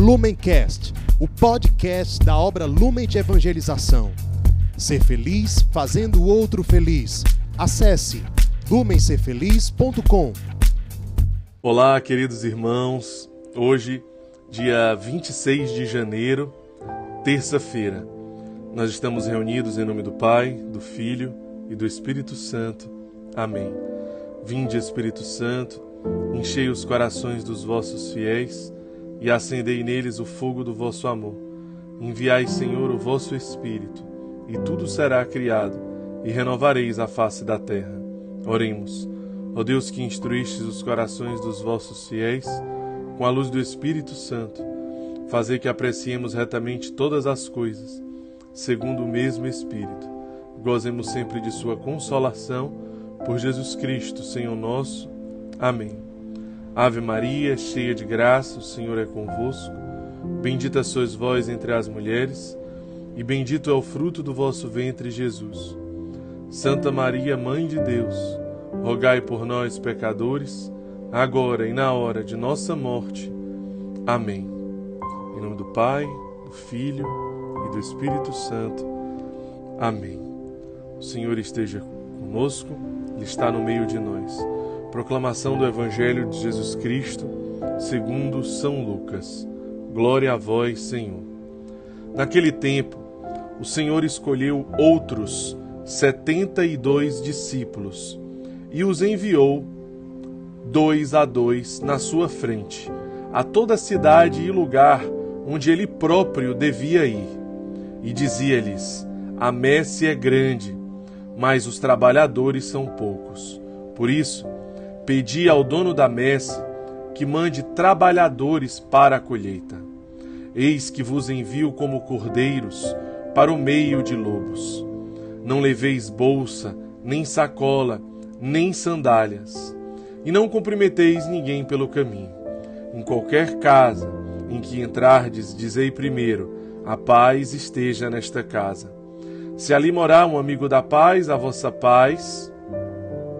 Lumencast, o podcast da obra Lumen de Evangelização. Ser feliz fazendo o outro feliz. Acesse lumencerfeliz.com. Olá, queridos irmãos. Hoje, dia 26 de janeiro, terça-feira, nós estamos reunidos em nome do Pai, do Filho e do Espírito Santo. Amém. Vinde, Espírito Santo, enchei os corações dos vossos fiéis e acendei neles o fogo do vosso amor. Enviai, Senhor, o vosso Espírito, e tudo será criado, e renovareis a face da terra. Oremos. Ó Deus que instruístes os corações dos vossos fiéis, com a luz do Espírito Santo, fazei que apreciemos retamente todas as coisas, segundo o mesmo Espírito. Gozemos sempre de Sua consolação, por Jesus Cristo, Senhor nosso. Amém. Ave Maria, cheia de graça, o Senhor é convosco. Bendita sois vós entre as mulheres, e bendito é o fruto do vosso ventre, Jesus. Santa Maria, Mãe de Deus, rogai por nós, pecadores, agora e na hora de nossa morte. Amém. Em nome do Pai, do Filho e do Espírito Santo. Amém. O Senhor esteja conosco, Ele está no meio de nós. Proclamação do Evangelho de Jesus Cristo, segundo São Lucas. Glória a vós, Senhor. Naquele tempo, o Senhor escolheu outros setenta e dois discípulos e os enviou dois a dois na sua frente, a toda cidade e lugar onde ele próprio devia ir. E dizia-lhes: A messe é grande, mas os trabalhadores são poucos. Por isso, pedi ao dono da messe que mande trabalhadores para a colheita. Eis que vos envio como cordeiros para o meio de lobos. Não leveis bolsa, nem sacola, nem sandálias, e não cumprimeteis ninguém pelo caminho. Em qualquer casa em que entrardes, dizei primeiro: a paz esteja nesta casa. Se ali morar um amigo da paz, a vossa paz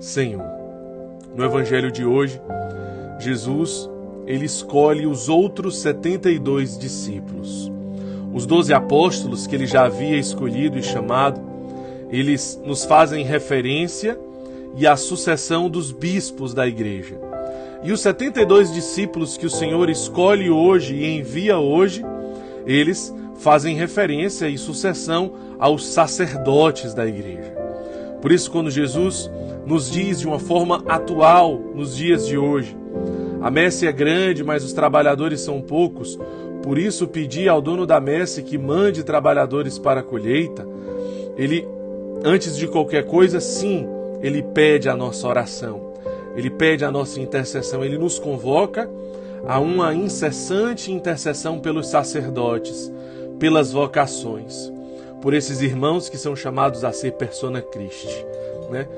Senhor. No evangelho de hoje, Jesus, ele escolhe os outros 72 discípulos. Os doze apóstolos que ele já havia escolhido e chamado, eles nos fazem referência e a sucessão dos bispos da igreja. E os 72 discípulos que o Senhor escolhe hoje e envia hoje, eles fazem referência e sucessão aos sacerdotes da igreja. Por isso, quando Jesus nos diz de uma forma atual, nos dias de hoje, a messe é grande, mas os trabalhadores são poucos, por isso pedi ao dono da messe que mande trabalhadores para a colheita, ele, antes de qualquer coisa, sim, ele pede a nossa oração, ele pede a nossa intercessão, ele nos convoca a uma incessante intercessão pelos sacerdotes, pelas vocações, por esses irmãos que são chamados a ser persona Christi, né?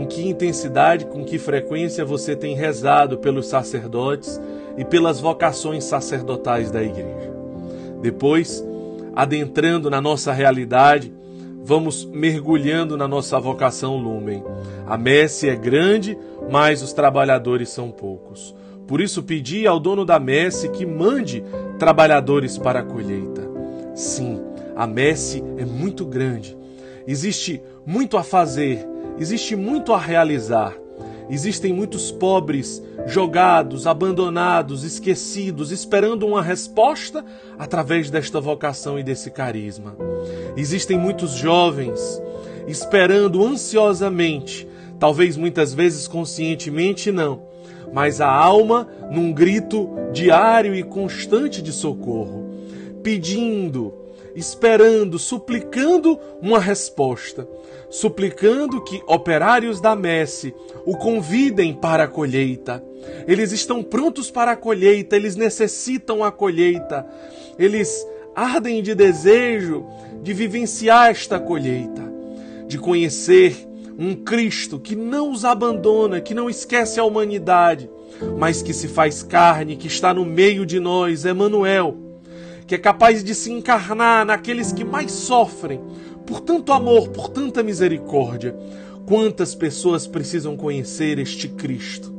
Com que intensidade, com que frequência você tem rezado pelos sacerdotes e pelas vocações sacerdotais da igreja? Depois, adentrando na nossa realidade, vamos mergulhando na nossa vocação lumen. A messe é grande, mas os trabalhadores são poucos. Por isso pedi ao dono da messe que mande trabalhadores para a colheita. Sim, a messe é muito grande. Existe muito a fazer, existe muito a realizar. Existem muitos pobres jogados, abandonados, esquecidos, esperando uma resposta através desta vocação e desse carisma. Existem muitos jovens esperando ansiosamente, talvez muitas vezes conscientemente não, mas a alma num grito diário e constante de socorro, pedindo esperando, suplicando uma resposta, suplicando que operários da messe o convidem para a colheita. Eles estão prontos para a colheita, eles necessitam a colheita, eles ardem de desejo de vivenciar esta colheita, de conhecer um Cristo que não os abandona, que não esquece a humanidade, mas que se faz carne, que está no meio de nós, Emmanuel, que é capaz de se encarnar naqueles que mais sofrem, por tanto amor, por tanta misericórdia. Quantas pessoas precisam conhecer este Cristo?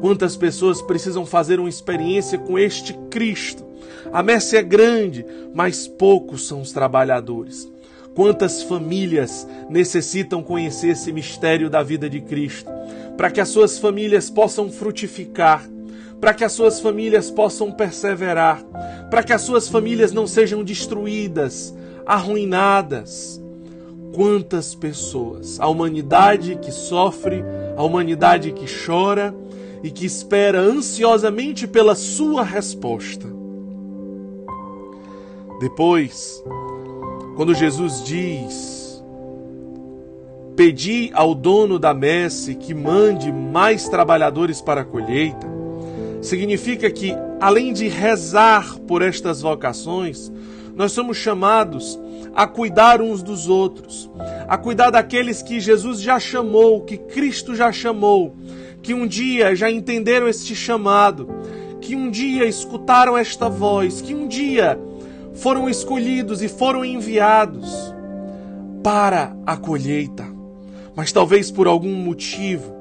Quantas pessoas precisam fazer uma experiência com este Cristo? A messe é grande, mas poucos são os trabalhadores. Quantas famílias necessitam conhecer esse mistério da vida de Cristo, para que as suas famílias possam frutificar, para que as suas famílias possam perseverar, para que as suas famílias não sejam destruídas, arruinadas. Quantas pessoas, a humanidade que sofre, a humanidade que chora e que espera ansiosamente pela sua resposta. Depois, quando Jesus diz: Pedi ao dono da messe que mande mais trabalhadores para a colheita, significa que, além de rezar por estas vocações, nós somos chamados a cuidar uns dos outros, a cuidar daqueles que Jesus já chamou, que Cristo já chamou, que um dia já entenderam este chamado, que um dia escutaram esta voz, que um dia foram escolhidos e foram enviados para a colheita. Mas talvez por algum motivo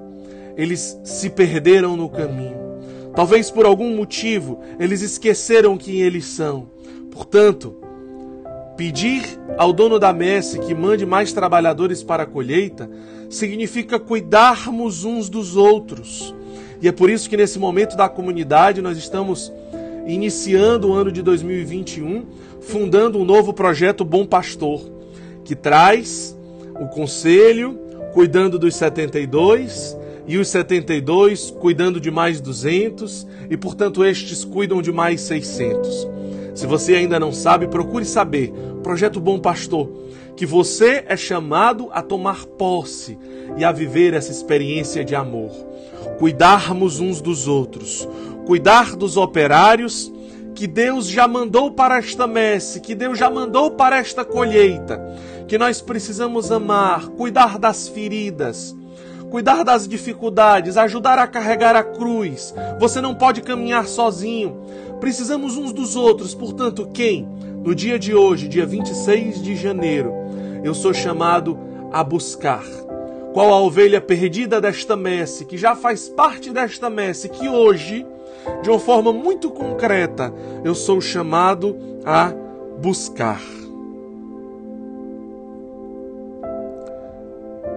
eles se perderam no caminho. Talvez por algum motivo eles esqueceram quem eles são. Portanto, pedir ao dono da messe que mande mais trabalhadores para a colheita significa cuidarmos uns dos outros. E é por isso que nesse momento da comunidade nós estamos iniciando o ano de 2021, fundando um novo projeto Bom Pastor, que traz o conselho cuidando dos 72 e os 72 cuidando de mais 200 e portanto estes cuidam de mais 600. Se você ainda não sabe, procure saber. Projeto Bom Pastor que você é chamado a tomar posse e a viver essa experiência de amor. Cuidarmos uns dos outros, cuidar dos operários que Deus já mandou para esta messe, que Deus já mandou para esta colheita, que nós precisamos amar, cuidar das feridas, cuidar das dificuldades, ajudar a carregar a cruz. Você não pode caminhar sozinho. Precisamos uns dos outros. Portanto, quem no dia de hoje, dia 26 de janeiro, eu sou chamado a buscar. Qual a ovelha perdida desta messe, que já faz parte desta messe, que hoje, de uma forma muito concreta, eu sou chamado a buscar.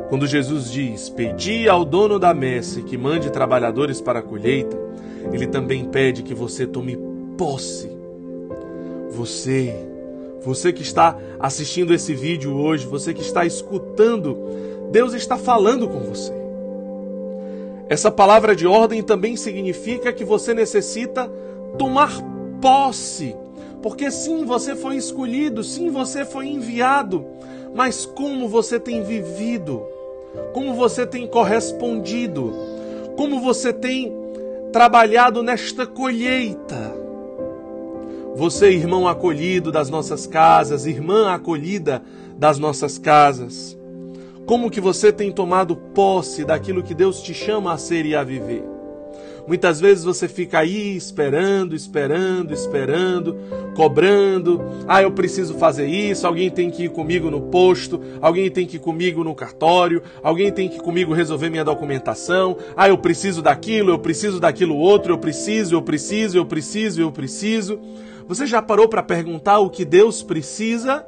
Quando Jesus diz: Pedi ao dono da messe que mande trabalhadores para a colheita, ele também pede que você tome posse. Você você que está assistindo esse vídeo hoje, você que está escutando, Deus está falando com você. Essa palavra de ordem também significa que você necessita tomar posse. Porque sim, você foi escolhido, sim, você foi enviado, mas como você tem vivido? Como você tem correspondido? Como você tem trabalhado nesta colheita? Você, irmão acolhido das nossas casas, irmã acolhida das nossas casas, como que você tem tomado posse daquilo que Deus te chama a ser e a viver? Muitas vezes você fica aí esperando, esperando, esperando, cobrando. Ah, eu preciso fazer isso, alguém tem que ir comigo no posto, alguém tem que ir comigo no cartório, alguém tem que ir comigo resolver minha documentação. Ah, eu preciso daquilo, eu preciso daquilo outro, eu preciso, eu preciso, eu preciso, eu preciso. Você já parou para perguntar o que Deus precisa?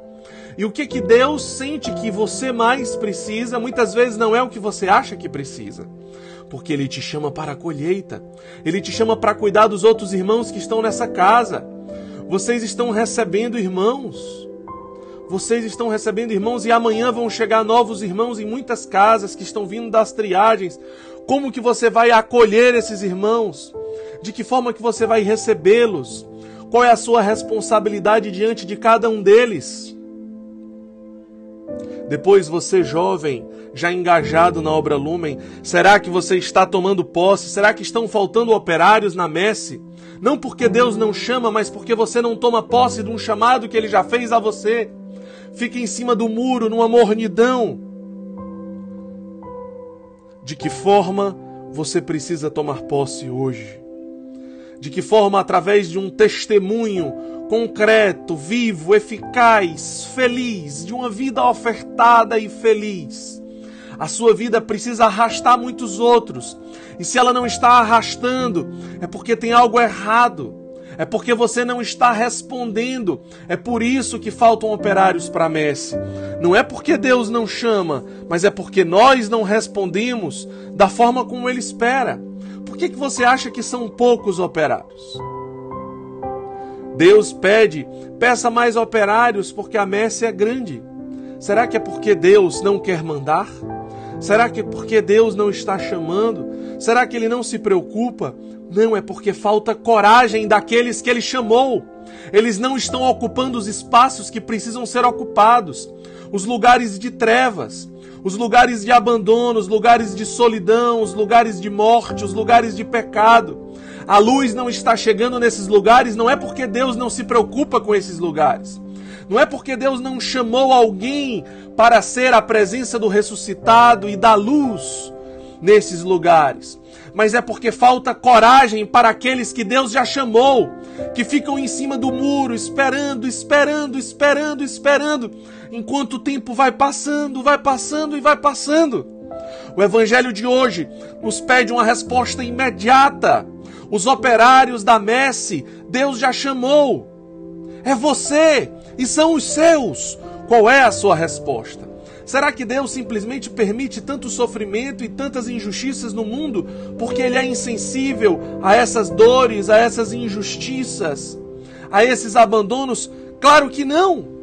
E o que que Deus sente que você mais precisa, muitas vezes não é o que você acha que precisa. Porque ele te chama para a colheita. Ele te chama para cuidar dos outros irmãos que estão nessa casa. Vocês estão recebendo irmãos. Vocês estão recebendo irmãos e amanhã vão chegar novos irmãos em muitas casas que estão vindo das triagens. Como que você vai acolher esses irmãos? De que forma que você vai recebê-los? Qual é a sua responsabilidade diante de cada um deles? Depois, você jovem, já engajado na obra Lumen, será que você está tomando posse? Será que estão faltando operários na messe? Não porque Deus não chama, mas porque você não toma posse de um chamado que ele já fez a você. Fica em cima do muro, numa mornidão. De que forma você precisa tomar posse hoje? De que forma, através de um testemunho concreto, vivo, eficaz, feliz, de uma vida ofertada e feliz, a sua vida precisa arrastar muitos outros. E se ela não está arrastando, é porque tem algo errado. É porque você não está respondendo. É por isso que faltam operários para a messe. Não é porque Deus não chama, mas é porque nós não respondemos da forma como Ele espera. Por que, que você acha que são poucos operários? Deus pede, peça mais operários porque a messe é grande. Será que é porque Deus não quer mandar? Será que é porque Deus não está chamando? Será que ele não se preocupa? Não, é porque falta coragem daqueles que ele chamou. Eles não estão ocupando os espaços que precisam ser ocupados, os lugares de trevas, os lugares de abandono, os lugares de solidão, os lugares de morte, os lugares de pecado. A luz não está chegando nesses lugares, não é porque Deus não se preocupa com esses lugares. Não é porque Deus não chamou alguém para ser a presença do ressuscitado e da luz nesses lugares mas é porque falta coragem para aqueles que Deus já chamou, que ficam em cima do muro, esperando, esperando, esperando, esperando, enquanto o tempo vai passando, vai passando e vai passando. O Evangelho de hoje nos pede uma resposta imediata. Os operários da messe, Deus já chamou. É você e são os seus. Qual é a sua resposta? Será que Deus simplesmente permite tanto sofrimento e tantas injustiças no mundo porque Ele é insensível a essas dores, a essas injustiças, a esses abandonos? Claro que não!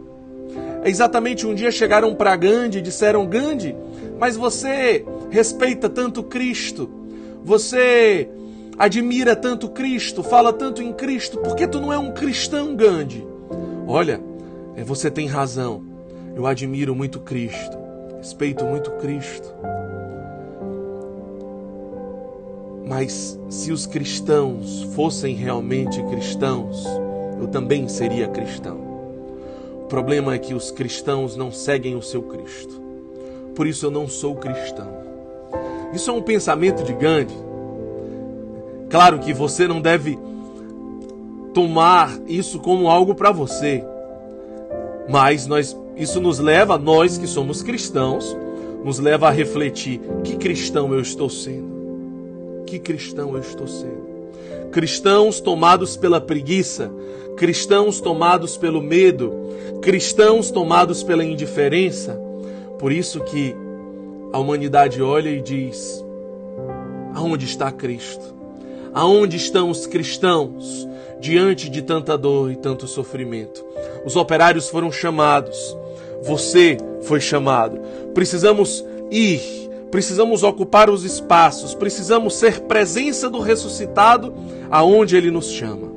Exatamente um dia chegaram para Gandhi e disseram: Gandhi, mas você respeita tanto Cristo, você admira tanto Cristo, fala tanto em Cristo, por que tu não é um cristão, Gandhi? Olha, é, você tem razão. Eu admiro muito Cristo, respeito muito Cristo. Mas se os cristãos fossem realmente cristãos, eu também seria cristão. O problema é que os cristãos não seguem o seu Cristo. Por isso eu não sou cristão. Isso é um pensamento de Gandhi. Claro que você não deve tomar isso como algo para você. Mas nós isso nos leva, nós que somos cristãos, nos leva a refletir: que cristão eu estou sendo? Que cristão eu estou sendo? Cristãos tomados pela preguiça, cristãos tomados pelo medo, cristãos tomados pela indiferença. Por isso que a humanidade olha e diz: aonde está Cristo? Aonde estão os cristãos diante de tanta dor e tanto sofrimento? Os operários foram chamados, você foi chamado. Precisamos ir, precisamos ocupar os espaços, precisamos ser presença do ressuscitado aonde ele nos chama.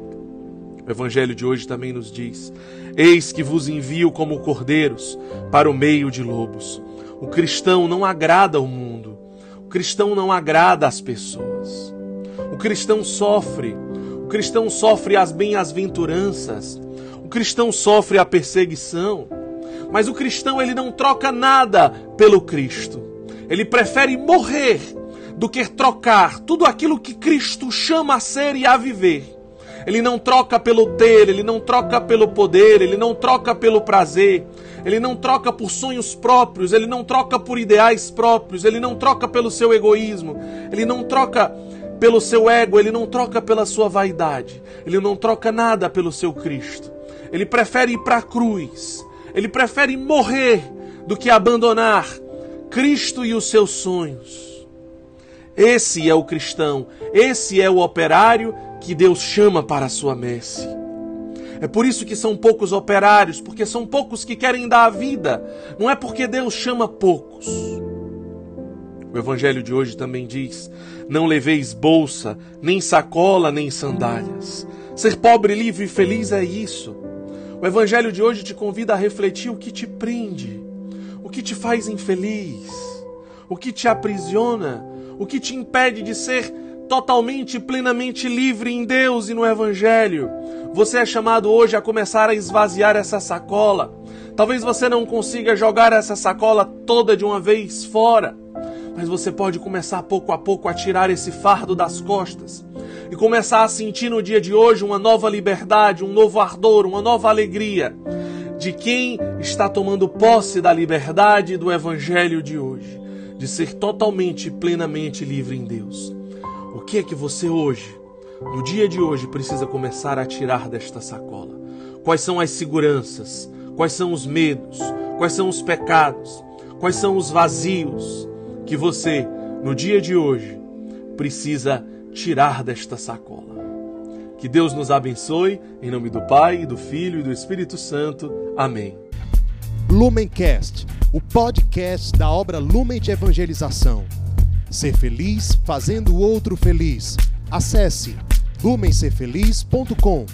O evangelho de hoje também nos diz: Eis que vos envio como cordeiros para o meio de lobos. O cristão não agrada ao mundo. O cristão não agrada às pessoas. O cristão sofre. O cristão sofre as bem-aventuranças. O cristão sofre a perseguição. Mas o cristão ele não troca nada pelo Cristo. Ele prefere morrer do que trocar tudo aquilo que Cristo chama a ser e a viver. Ele não troca pelo ter, ele não troca pelo poder, ele não troca pelo prazer, ele não troca por sonhos próprios, ele não troca por ideais próprios, ele não troca pelo seu egoísmo, ele não troca pelo seu ego, ele não troca pela sua vaidade, ele não troca nada pelo seu Cristo. Ele prefere ir para a cruz, ele prefere morrer do que abandonar Cristo e os seus sonhos. Esse é o cristão, esse é o operário que Deus chama para a sua messe. É por isso que são poucos operários, porque são poucos que querem dar a vida. Não é porque Deus chama poucos. O evangelho de hoje também diz: Não leveis bolsa, nem sacola, nem sandálias. Ser pobre, livre e feliz é isso. O Evangelho de hoje te convida a refletir o que te prende, o que te faz infeliz, o que te aprisiona, o que te impede de ser totalmente plenamente livre em Deus e no Evangelho. Você é chamado hoje a começar a esvaziar essa sacola. Talvez você não consiga jogar essa sacola toda de uma vez fora, mas você pode começar pouco a pouco a tirar esse fardo das costas e começar a sentir no dia de hoje uma nova liberdade, um novo ardor, uma nova alegria de quem está tomando posse da liberdade do Evangelho de hoje, de ser totalmente e plenamente livre em Deus. O que é que você hoje, no dia de hoje, precisa começar a tirar desta sacola? Quais são as seguranças? Quais são os medos? Quais são os pecados? Quais são os vazios que você, no dia de hoje, precisa tirar desta sacola. Que Deus nos abençoe, em nome do Pai, do Filho e do Espírito Santo. Amém. Lumencast, o podcast da obra Lumen de Evangelização. Ser feliz fazendo o outro feliz. Acesse lumencerfeliz.com.